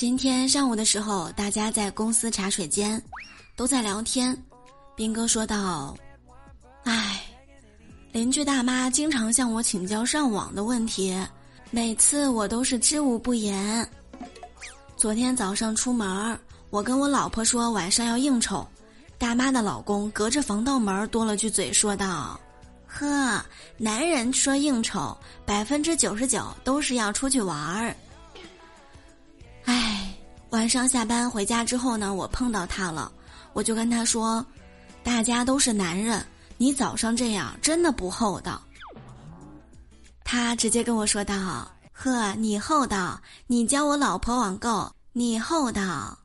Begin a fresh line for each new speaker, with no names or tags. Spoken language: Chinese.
今天上午的时候，大家在公司茶水间，都在聊天。斌哥说道：“唉，邻居大妈经常向我请教上网的问题，每次我都是知无不言。昨天早上出门，我跟我老婆说晚上要应酬，大妈的老公隔着防盗门多了句嘴，说道：‘呵，男人说应酬，百分之九十九都是要出去玩儿。’”，晚上下班回家之后呢，我碰到他了，我就跟他说：“大家都是男人，你早上这样真的不厚道。”他直接跟我说道：“呵，你厚道，你教我老婆网购，你厚道。”